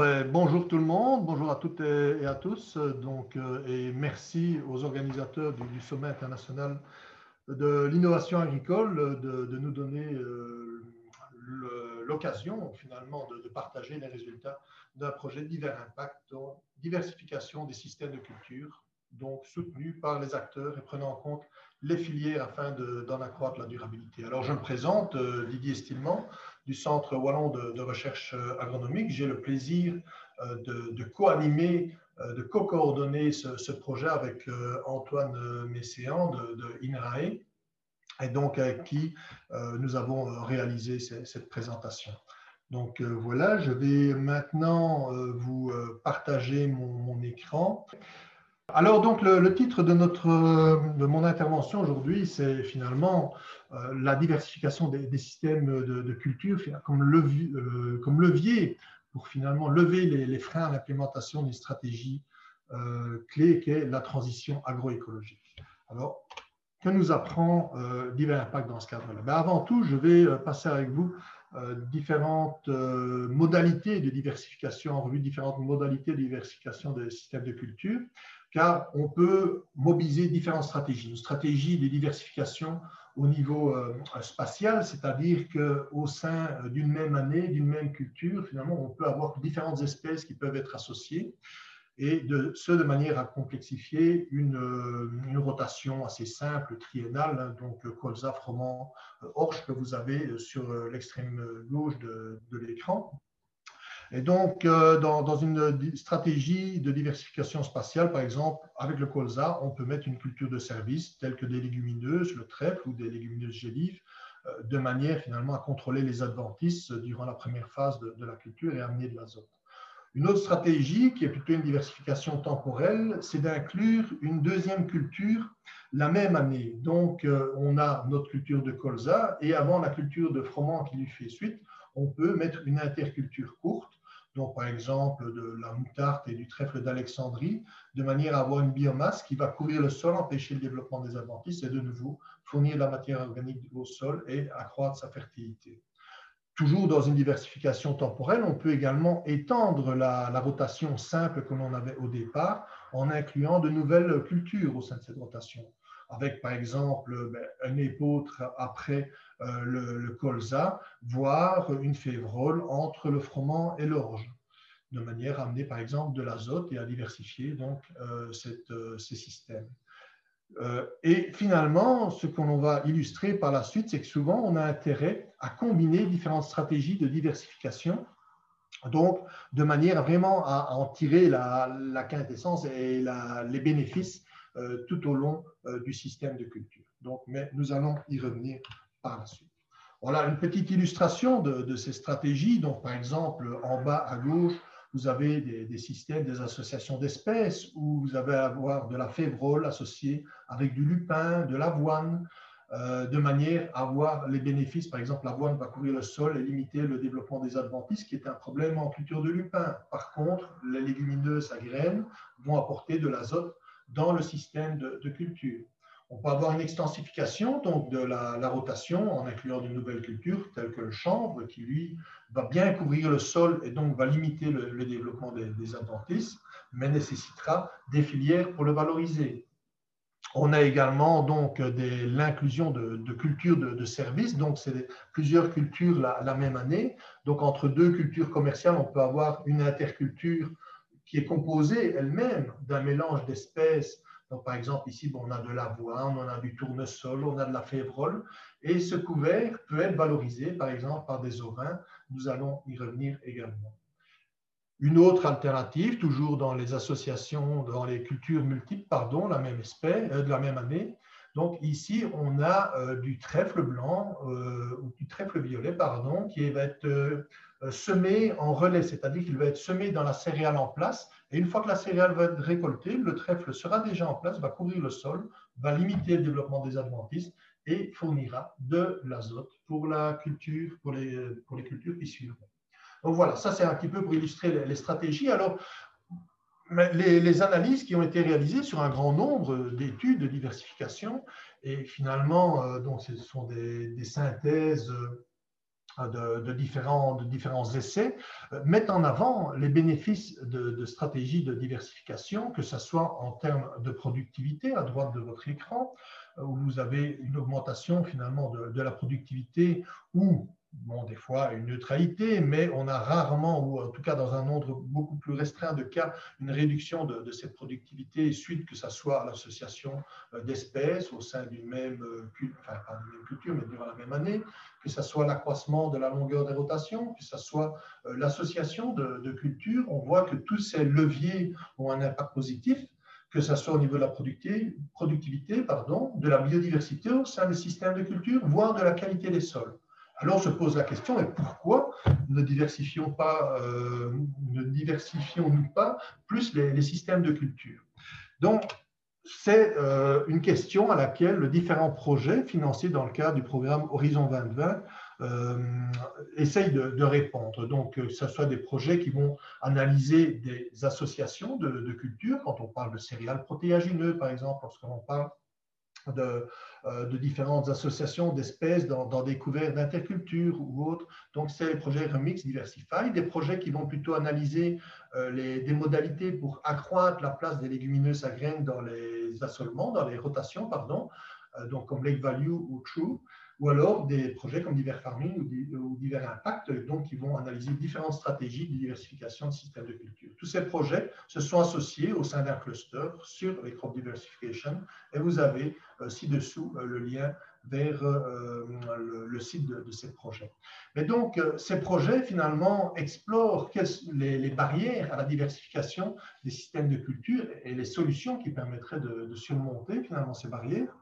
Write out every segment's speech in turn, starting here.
ben, bonjour tout le monde, bonjour à toutes et à tous, donc, euh, et merci aux organisateurs du, Sommet international de l'innovation agricole de, nous donner euh, l'occasion finalement de, partager les résultats d'un projet divers impact, diversification des systèmes de culture, donc soutenu par les acteurs et prenant en compte les filières afin d'en accroître la durabilité. Alors je me présente, euh, Didier Stillman, du Centre Wallon de, recherche euh, agronomique. J'ai le plaisir euh, de, co-animer, de co-coordonner ce, projet avec Antoine Messéan de, INRAE, et donc avec qui nous avons réalisé cette présentation. Donc voilà, je vais maintenant vous partager mon écran. Alors donc le, titre de, notre, de mon intervention aujourd'hui, c'est finalement euh, la diversification des, systèmes de, culture comme levier, euh, comme levier, pour finalement lever les, freins à l'implémentation d'une stratégie euh, clé qui est la transition agroécologique. Alors, que nous apprend divers impacts dans ce cadre-là? Ben, Avant tout, je vais passer avec vous différentes modalités de diversification, en revue différentes modalités de diversification des systèmes de culture car on peut mobiliser différentes stratégies. Une stratégie de diversification au niveau euh, spatial, c'est-à-dire qu'au sein d'une même année, d'une même culture, finalement, on peut avoir différentes espèces qui peuvent être associées, et ce de manière à complexifier une, euh, rotation assez simple, triennale, hein, donc colza, froment, euh, orge que vous avez sur l'extrême gauche de l'écran. Et donc, euh, dans, une stratégie de diversification spatiale, par exemple, avec le colza, on peut mettre une culture de service telle que des légumineuses, le trèfle ou des légumineuses gélives, euh, de manière finalement à contrôler les adventices durant la première phase de, la culture et amener de l'azote. Une autre stratégie, qui est plutôt une diversification temporelle, c'est d'inclure une deuxième culture la même année. Donc, euh, on a notre culture de colza et avant la culture de froment qui lui fait suite, on peut mettre une interculture courte donc par exemple de la moutarde et du trèfle d'Alexandrie, de manière à avoir une biomasse qui va couvrir le sol, empêcher le développement des adventices et de nouveau fournir la matière organique au sol et accroître sa fertilité. Toujours dans une diversification temporelle, on peut également étendre la, rotation simple que l'on avait au départ en incluant de nouvelles cultures au sein de cette rotation, avec par exemple ben, un épôtre après euh, le, colza, voire une févrole entre le froment et l'orge, de manière à amener par exemple de l'azote et à diversifier donc euh, euh, ces systèmes. et finalement, ce qu'on va illustrer par la suite, c'est que souvent on a intérêt à combiner différentes stratégies de diversification donc, de manière vraiment à, en tirer la, quintessence et les bénéfices tout au long du système de culture. Donc, mais nous allons y revenir par la suite. Voilà une petite illustration de, ces stratégies. Donc, par exemple, en bas à gauche, vous avez des, systèmes, des associations d'espèces où vous allez avoir de la févrole associée avec du lupin, de l'avoine, euh, de manière à avoir les bénéfices. Par exemple, l'avoine va couvrir le sol et limiter le développement des adventices, qui est un problème en culture de lupin. Par contre, les légumineuses à graines vont apporter de l'azote dans le système de culture. On peut avoir une extensification donc, de la, rotation en incluant de nouvelles cultures telles que le chanvre qui, lui, va bien couvrir le sol et donc va limiter le, développement des, adventices, mais nécessitera des filières pour le valoriser. On a également donc l'inclusion de, cultures de, services, donc c'est plusieurs cultures la, la, même année. Donc entre deux cultures commerciales, on peut avoir une interculture qui est composée elle-même d'un mélange d'espèces donc, par exemple, ici, on a de l'avoine, on a du tournesol, on a de la févrole. Et ce couvert peut être valorisé, par exemple, par des ovins. Nous allons y revenir également. Une autre alternative, toujours dans les associations, dans les cultures multiples, pardon, la même espèce, euh, de la même année. Donc ici, on a euh, du trèfle blanc euh, ou du trèfle violet, pardon, qui va être semé en relais, c'est-à-dire qu'il va être semé dans la céréale en place et une fois que la céréale va être récoltée, le trèfle sera déjà en place, va couvrir le sol, va limiter le développement des adventices et fournira de l'azote pour la pour les, pour les cultures qui suivront. Donc voilà, ça c'est un petit peu pour illustrer les, stratégies. Alors, les, analyses qui ont été réalisées sur un grand nombre d'études de diversification, et finalement, euh, donc ce sont des, synthèses de, différents, de différents essais mettent en avant les bénéfices de, stratégies de diversification, que ce soit en termes de productivité à droite de votre écran, où vous avez une augmentation finalement de, la productivité ou bon, des fois une neutralité, mais on a rarement, ou en tout cas dans un nombre beaucoup plus restreint de cas, une réduction de, cette productivité suite que ce soit à l'association euh, d'espèces au sein d'une même, euh, enfin, pas même culture, mais durant la même année, que ce soit l'accroissement de la longueur des rotations, que ce soit euh, l'association de, de cultures. On voit que tous ces leviers ont un impact positif que ce soit au niveau de la productivité, productivité pardon, de la biodiversité au sein des systèmes de culture, voire de la qualité des sols. Alors se pose la question, et pourquoi ne diversifions pas, euh, diversifions-nous pas plus les, systèmes de culture? Donc, c'est euh, une question à laquelle différents projets financés dans le cadre du programme Horizon 2020 euh, essayent de, répondre. Donc, que ce soit des projets qui vont analyser des associations de, de culture, quand on parle de céréales protéagineux, par exemple, lorsqu'on parle de, de différentes associations d'espèces dans, des couverts d'interculture ou autres. Donc, c'est les projets Remix Diversify, des projets qui vont plutôt analyser euh, les, des modalités pour accroître la place des légumineuses à graines dans les assolements, dans les rotations, pardon, euh, donc comme Lake Value ou True ou alors des projets comme Divers Farming ou, Divers Impact, donc qui vont analyser différentes stratégies de diversification de systèmes de culture. Tous ces projets se sont associés au sein d'un cluster sur les crop diversification et vous avez euh, ci-dessous euh, le lien vers euh, le, site de, ces projets. Mais donc, ces projets, finalement, explorent les, barrières à la diversification des systèmes de culture et les solutions qui permettraient de, de surmonter, finalement, ces barrières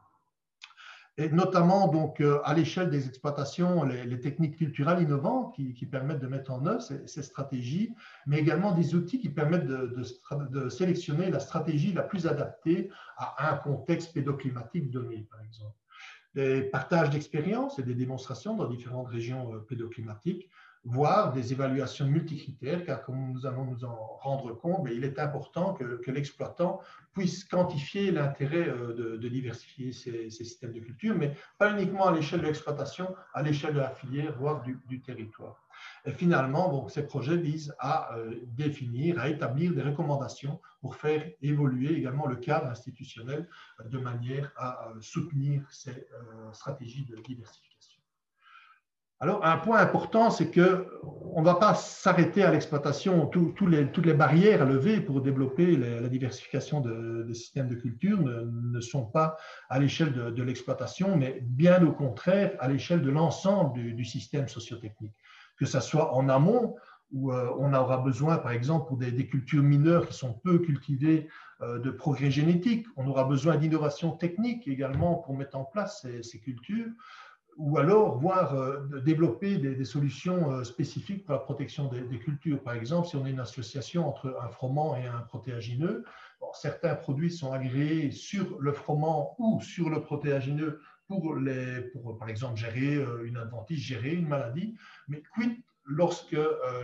et notamment donc euh, à l'échelle des exploitations, les, techniques culturelles innovantes qui, permettent de mettre en œuvre ces, stratégies, mais également des outils qui permettent de, sélectionner la stratégie la plus adaptée à un contexte pédoclimatique donné, par exemple. Des partages d'expériences et des démonstrations dans différentes régions euh, pédoclimatiques voire des évaluations multicritères, car comme nous allons nous en rendre compte, il est important que, l'exploitant puisse quantifier l'intérêt euh, de, diversifier ces, systèmes de culture, mais pas uniquement à l'échelle de l'exploitation, à l'échelle de la filière, voire du, territoire. Et finalement, donc, ces projets visent à euh, définir, à établir des recommandations pour faire évoluer également le cadre institutionnel de manière à euh, soutenir ces stratégies de diversification. Alors, un point important, c'est qu'on ne va pas s'arrêter à l'exploitation. toutes les barrières à lever pour développer la diversification des systèmes de culture ne, sont pas à l'échelle de, l'exploitation, mais bien au contraire à l'échelle de l'ensemble du, système sociotechnique. Que ce soit en amont, où euh, on aura besoin, par exemple, pour des, cultures mineures qui sont peu cultivées, euh, de progrès génétiques. On aura besoin d'innovation technique également pour mettre en place ces cultures ou alors voir euh, développer des, solutions euh, spécifiques pour la protection des, cultures. Par exemple, si on est une association entre un froment et un protéagineux, certains produits sont agréés sur le froment ou sur le protéagineux pour par exemple, gérer euh, une adventice, gérer une maladie, mais quid lorsque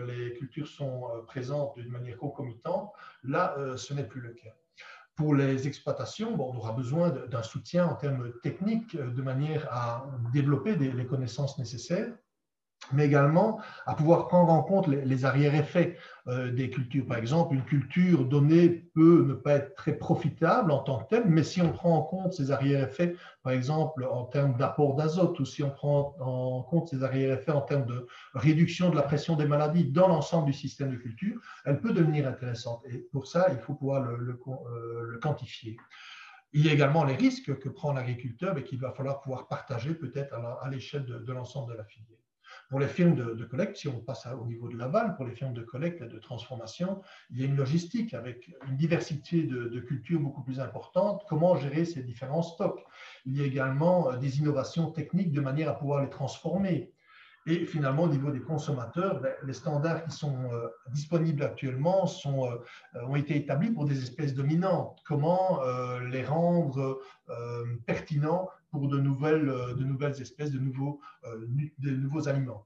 les cultures sont présentes d'une manière concomitante, là, ce n'est plus le cas. Pour les exploitations, on aura besoin d'un soutien en termes techniques de manière à développer les connaissances nécessaires mais également à pouvoir prendre en compte les, arrière-effets euh, des cultures. Par exemple, une culture donnée peut ne pas être très profitable en tant que telle, mais si on prend en compte ces arrière-effets, par exemple en termes d'apport d'azote, ou si on prend en compte ces arrière-effets en termes de réduction de la pression des maladies dans l'ensemble du système de culture, elle peut devenir intéressante. Et pour ça, il faut pouvoir le, euh, quantifier. Il y a également les risques que prend l'agriculteur et qu'il va falloir pouvoir partager peut-être à l'échelle de l'ensemble de la filière. Pour les firmes de, collecte, si on passe au niveau de l'aval, pour les firmes de collecte et de transformation, il y a une logistique avec une diversité de, cultures beaucoup plus importante. Comment gérer ces différents stocks? Il y a également euh, des innovations techniques de manière à pouvoir les transformer. Et finalement, au niveau des consommateurs, ben, les standards qui sont euh, disponibles actuellement euh, ont été établis pour des espèces dominantes. Comment les rendre pertinents pour de nouvelles, euh, de nouvelles espèces, de nouveaux, euh, de nouveaux aliments.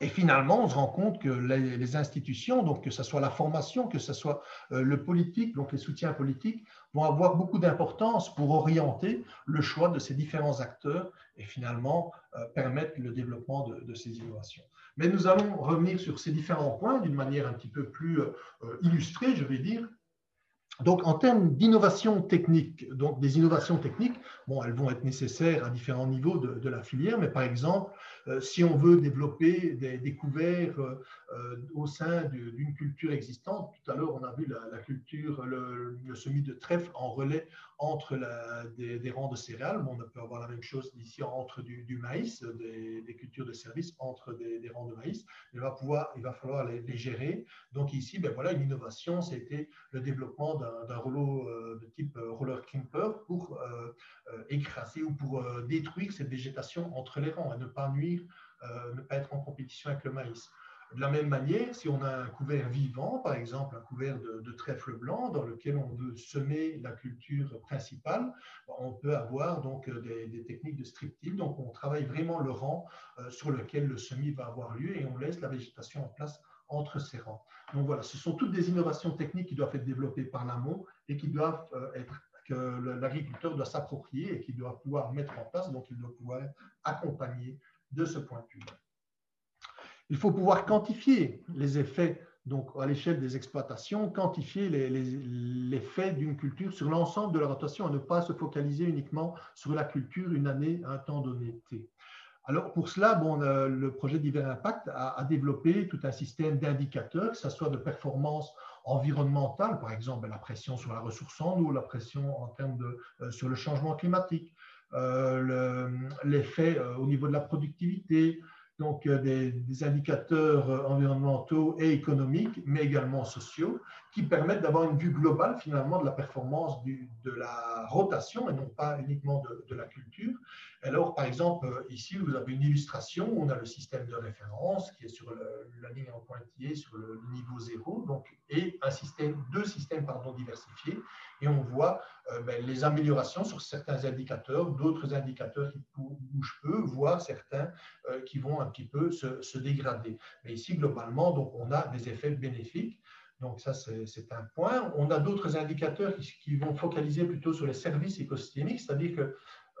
Et finalement, on se rend compte que les, institutions, donc que ce soit la formation, que ce soit euh, le politique, donc les soutiens politiques, vont avoir beaucoup d'importance pour orienter le choix de ces différents acteurs et finalement permettre le développement de, ces innovations. Mais nous allons revenir sur ces différents points d'une manière un petit peu plus illustrée, je vais dire, donc, en termes d'innovation technique, donc des innovations techniques, bon, elles vont être nécessaires à différents niveaux de, la filière, mais par exemple, euh, si on veut développer des, découvertes euh, euh, au sein d'une culture existante, tout à l'heure on a vu la, culture, le, semis de trèfle en relais entre des, rangs de céréales, bon, on peut avoir la même chose ici entre du, maïs, des, cultures de service entre des, rangs de maïs, il va, pouvoir, il va falloir les, gérer. Donc ici, ben voilà, une innovation, c'était le développement d'un rouleau de type roller kimper pour écraser ou pour détruire cette végétation entre les rangs et ne pas nuire euh, ne pas être en compétition avec le maïs. De la même manière, si on a un couvert vivant, par exemple un couvert de, trèfle blanc dans lequel on veut semer la culture principale, on peut avoir donc des, techniques de strip Donc on travaille vraiment le rang euh, sur lequel le semis va avoir lieu et on laisse la végétation en place entre ces rangs. Donc voilà, ce sont toutes des innovations techniques qui doivent être développées par l'amont et qui doivent euh, être que l'agriculteur doit s'approprier et qui doit pouvoir mettre en place, donc il doit pouvoir accompagner de ce point de vue. Il faut pouvoir quantifier les effets donc à l'échelle des exploitations, quantifier l'effet d'une culture sur l'ensemble de la rotation et ne pas se focaliser uniquement sur la culture une année à un temps donné. Alors pour cela, bon, le projet d'hiver impact a, développé tout un système d'indicateurs, que ce soit de performance environnementale, par exemple la pression sur la ressource en eau, la pression en termes de, euh, sur le changement climatique, euh, l'effet euh, au niveau de la productivité, donc euh, des, indicateurs environnementaux et économiques, mais également sociaux, qui permettent d'avoir une vue globale finalement de la performance de la rotation et non pas uniquement de, la culture. Alors, par exemple, ici, vous avez une illustration, on a le système de référence qui est sur la ligne en pointillé sur le niveau zéro, donc, et un système, deux systèmes pardon, diversifiés et on voit euh, ben, les améliorations sur certains indicateurs, d'autres indicateurs qui bougent peu, voire certains euh, qui vont un petit peu se, dégrader. Mais ici, globalement, donc, on a des effets bénéfiques. Donc ça, c'est un point. On a d'autres indicateurs qui, qui, vont focaliser plutôt sur les services écosystémiques, c'est-à-dire que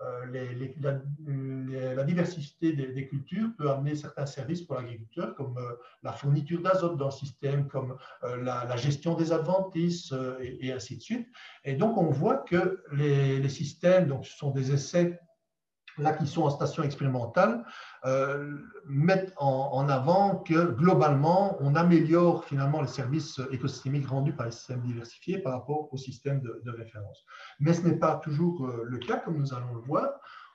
euh, la, diversité des, cultures peut amener certains services pour l'agriculteur, comme euh, la fourniture d'azote dans le système, comme euh, la, gestion des adventices et, ainsi de suite. Et donc, on voit que les, les systèmes, donc ce sont des essais là qui sont en station expérimentale, euh, mettent en, avant que globalement, on améliore finalement les services écosystémiques rendus par les systèmes diversifiés par rapport au système de, référence. Mais ce n'est pas toujours euh, le cas, comme nous allons le voir.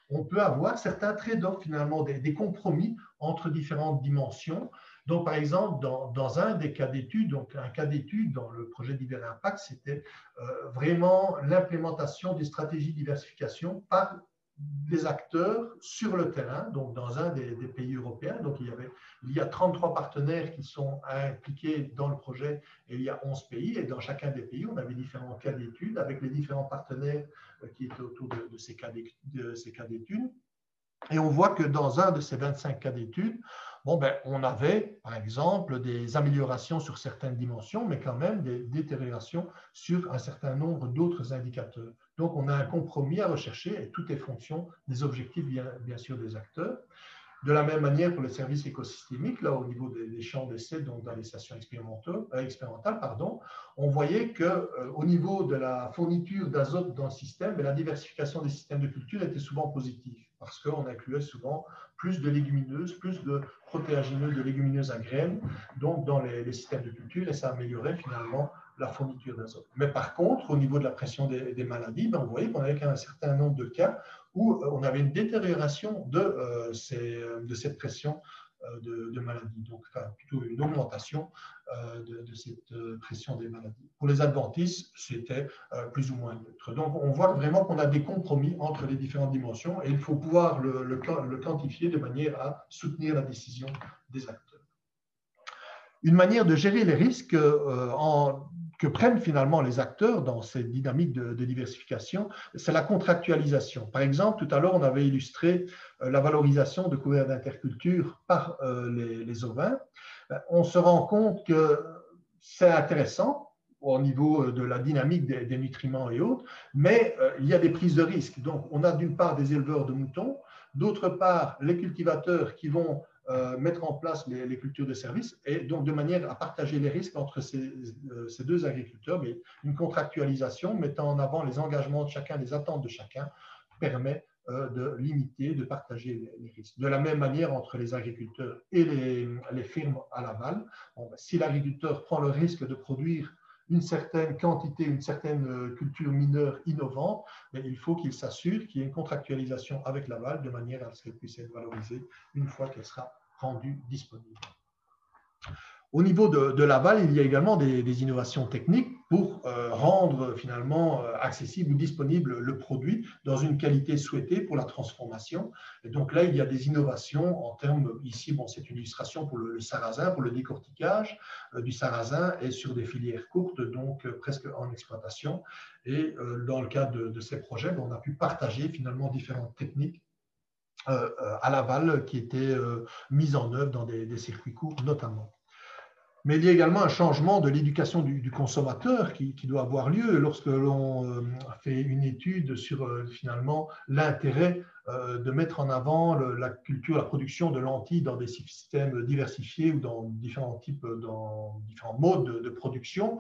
On peut avoir certains trade-offs finalement, des, compromis entre différentes dimensions. Donc, par exemple, dans, un des cas d'étude, donc un cas d'étude dans le projet d'hiver impact, c'était euh, vraiment l'implémentation des stratégies de diversification par des acteurs sur le terrain, donc dans un des, pays européens. Donc il y, avait, il y a 33 partenaires qui sont impliqués dans le projet et il y a 11 pays. Et dans chacun des pays, on avait différents cas d'études avec les différents partenaires euh, qui étaient autour de, ces cas d'études. Et on voit que dans un de ces 25 cas d'études, bon, ben, on avait, par exemple, des améliorations sur certaines dimensions, mais quand même des détériorations sur un certain nombre d'autres indicateurs. Donc, on a un compromis à rechercher et tout est fonction des objectifs, bien, bien sûr, des acteurs. De la même manière pour les services écosystémiques, là au niveau des, champs d'essai, donc dans les stations expérimentales, euh, expérimentales pardon, on voyait qu'au euh, au niveau de la fourniture d'azote dans le système, la diversification des systèmes de culture était souvent positive parce qu'on incluait souvent plus de légumineuses, plus de protéagineuses, de légumineuses à graines, donc dans les, systèmes de culture, et ça améliorait finalement la fourniture d'azote. Mais par contre, au niveau de la pression des, maladies, ben, on voyait qu'on avait un certain nombre de cas où euh, on avait une détérioration de, euh, euh, cette pression de, de, maladie, donc plutôt une augmentation de, cette pression des maladies. Pour les adventices, c'était plus ou moins neutre. Donc on voit vraiment qu'on a des compromis entre les différentes dimensions et il faut pouvoir le quantifier de manière à soutenir la décision des acteurs. Une manière de gérer les risques en que prennent finalement les acteurs dans ces dynamiques de, diversification, c'est la contractualisation. Par exemple, tout à l'heure, on avait illustré euh, la valorisation de couverts d'interculture par euh, les, ovins. Ben, on se rend compte que c'est intéressant au niveau de la dynamique des, nutriments et autres, mais il y a des prises de risques. Donc, on a d'une part des éleveurs de moutons, d'autre part les cultivateurs qui vont euh, mettre en place les, cultures de service et donc de manière à partager les risques entre ces, euh, deux agriculteurs. Mais une contractualisation mettant en avant les engagements de chacun, les attentes de chacun, permet euh, de limiter, de partager les, risques. De la même manière entre les agriculteurs et les, les firmes à l'aval. Ben, si l'agriculteur prend le risque de produire une certaine quantité, une certaine euh, culture mineure innovante, il faut qu'il s'assure qu'il y ait une contractualisation avec l'aval de manière à ce qu'elle puisse être valorisée une fois qu'elle sera rendue disponible. Au niveau de, l'aval, il y a également des, innovations techniques pour euh, rendre finalement euh, accessible ou disponible le produit dans une qualité souhaitée pour la transformation. Et donc là, il y a des innovations en termes, ici, bon, c'est une illustration pour le, sarrasin, pour le décortiquage euh, du sarrasin et sur des filières courtes, donc presque en exploitation. Et dans le cadre de, ces projets, on a pu partager finalement différentes techniques à l'aval qui étaient mises en œuvre dans des circuits courts notamment. Mais il y a également un changement de l'éducation du, consommateur qui, doit avoir lieu lorsque l'on euh, fait une étude sur euh, finalement l'intérêt euh, de mettre en avant la culture, la production de lentilles dans des systèmes diversifiés ou dans différents types, dans différents modes de, production.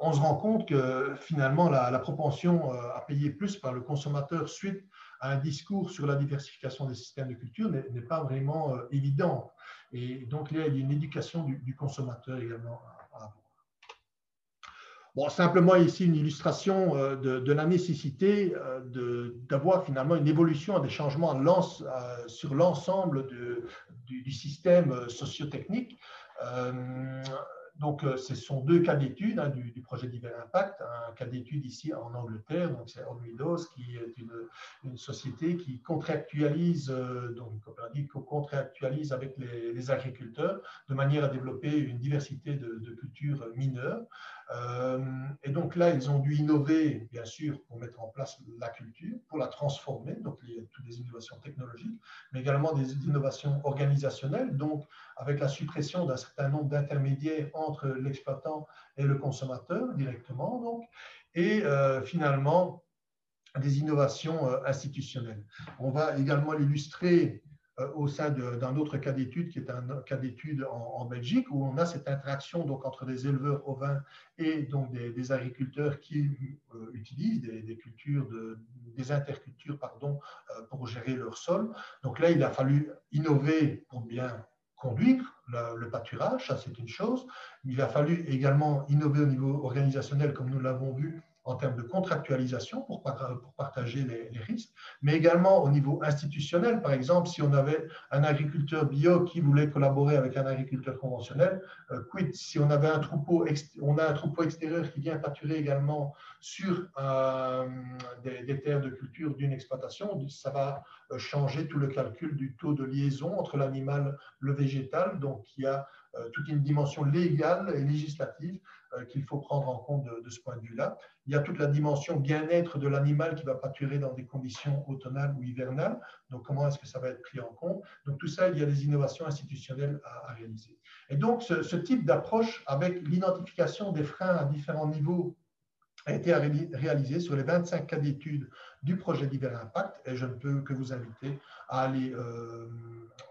On se rend compte que finalement la, la propension à payer plus par le consommateur suite à un discours sur la diversification des systèmes de culture n'est pas vraiment évidente. Et donc, il y a une éducation du, consommateur également à, avoir. Bon, simplement ici une illustration euh, de, la nécessité euh, d'avoir finalement une évolution, des changements euh, sur l'ensemble du, du, système sociotechnique donc, euh, ce sont deux cas d'études hein, du, projet Divers Impact. Un cas d'étude ici en Angleterre, donc c'est Olmidos, qui est une, société qui contractualise, euh, donc contractualise avec les, agriculteurs de manière à développer une diversité de cultures mineures. Euh, et donc là, ils ont dû innover, bien sûr, pour mettre en place la culture, pour la transformer. Donc, a toutes des innovations technologiques, mais également des innovations organisationnelles. Donc, avec la suppression d'un certain nombre d'intermédiaires entre l'exploitant et le consommateur directement. Donc, et euh, finalement, des innovations euh, institutionnelles. On va également l'illustrer au sein d'un autre cas d'étude qui est un cas d'étude en, Belgique où on a cette interaction donc entre des éleveurs ovins et donc des, agriculteurs qui euh, utilisent des, cultures de, des intercultures pardon euh, pour gérer leur sol. Donc là il a fallu innover pour bien conduire le, pâturage, ça c'est une chose. Il a fallu également innover au niveau organisationnel comme nous l'avons vu en termes de contractualisation pour, partager les, risques, mais également au niveau institutionnel. Par exemple, si on avait un agriculteur bio qui voulait collaborer avec un agriculteur conventionnel, euh, quid Si on avait un troupeau, on a un troupeau extérieur qui vient pâturer également sur euh, des, terres de culture d'une exploitation, ça va euh, changer tout le calcul du taux de liaison entre l'animal, le végétal. Donc, il y a toute une dimension légale et législative euh, qu'il faut prendre en compte de, ce point de vue-là. Il y a toute la dimension bien-être de l'animal qui va pâturer dans des conditions automnales ou hivernales. Donc, comment est-ce que ça va être pris en compte? Donc, tout ça, il y a des innovations institutionnelles à, réaliser. Et donc, ce type d'approche avec l'identification des freins à différents niveaux a été réalisé sur les 25 cas d'études du projet d'Hiver Impact et je ne peux que vous inviter à aller euh,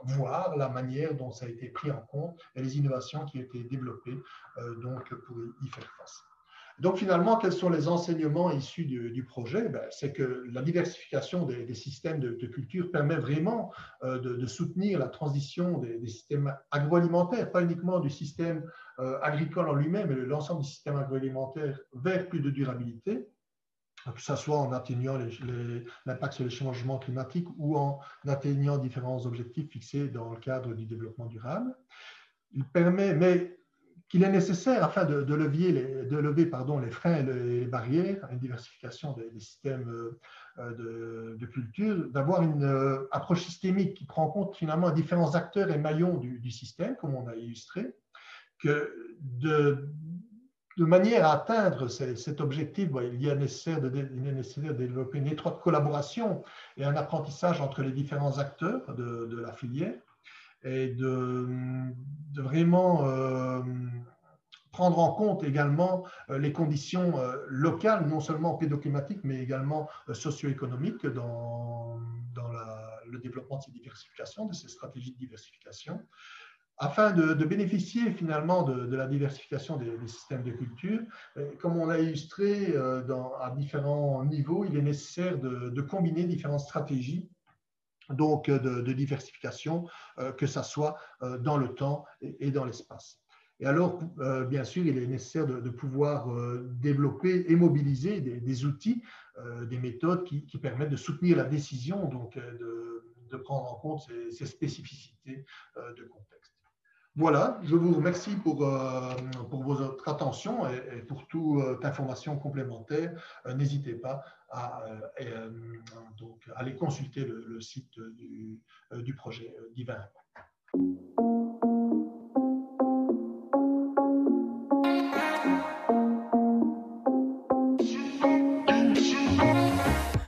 voir la manière dont ça a été pris en compte et les innovations qui ont été développées euh, donc pour y faire face. Donc finalement, quels sont les enseignements issus du, projet? Ben, C'est que la diversification des, systèmes de, culture permet vraiment euh, de, soutenir la transition des, systèmes agroalimentaires, pas uniquement du système euh, agricole en lui-même, mais l'ensemble du système agroalimentaire vers plus de durabilité que ce soit en atteignant l'impact sur les changements climatiques ou en atteignant différents objectifs fixés dans le cadre du développement durable. Il permet, mais qu'il est nécessaire, afin de, lever, les, freins et les barrières à une diversification des, systèmes euh, de, culture, d'avoir une euh, approche systémique qui prend en compte finalement différents acteurs et maillons du, système, comme on a illustré, que de, manière à atteindre cet objectif, il, est nécessaire de développer une étroite collaboration et un apprentissage entre les différents acteurs de, la filière et de, vraiment euh, prendre en compte également euh, les conditions euh, locales, non seulement pédoclimatiques, mais également socio-économiques dans, dans le développement de ces diversifications, de ces stratégies de diversification afin de, bénéficier finalement de, la diversification des, systèmes de culture. Comme on l'a illustré à différents niveaux, il est nécessaire de, combiner différentes stratégies donc de, diversification, euh, que ce soit euh, dans le temps et, dans l'espace. Et alors, bien sûr, il est nécessaire de, pouvoir développer et mobiliser des, outils, des méthodes qui, permettent de soutenir la décision, donc de, prendre en compte ces, spécificités de contexte. Voilà, je vous remercie pour, euh, votre attention et, pour toute information complémentaire. Euh, n'hésitez pas à euh, donc, aller consulter le, site du, du projet Divin.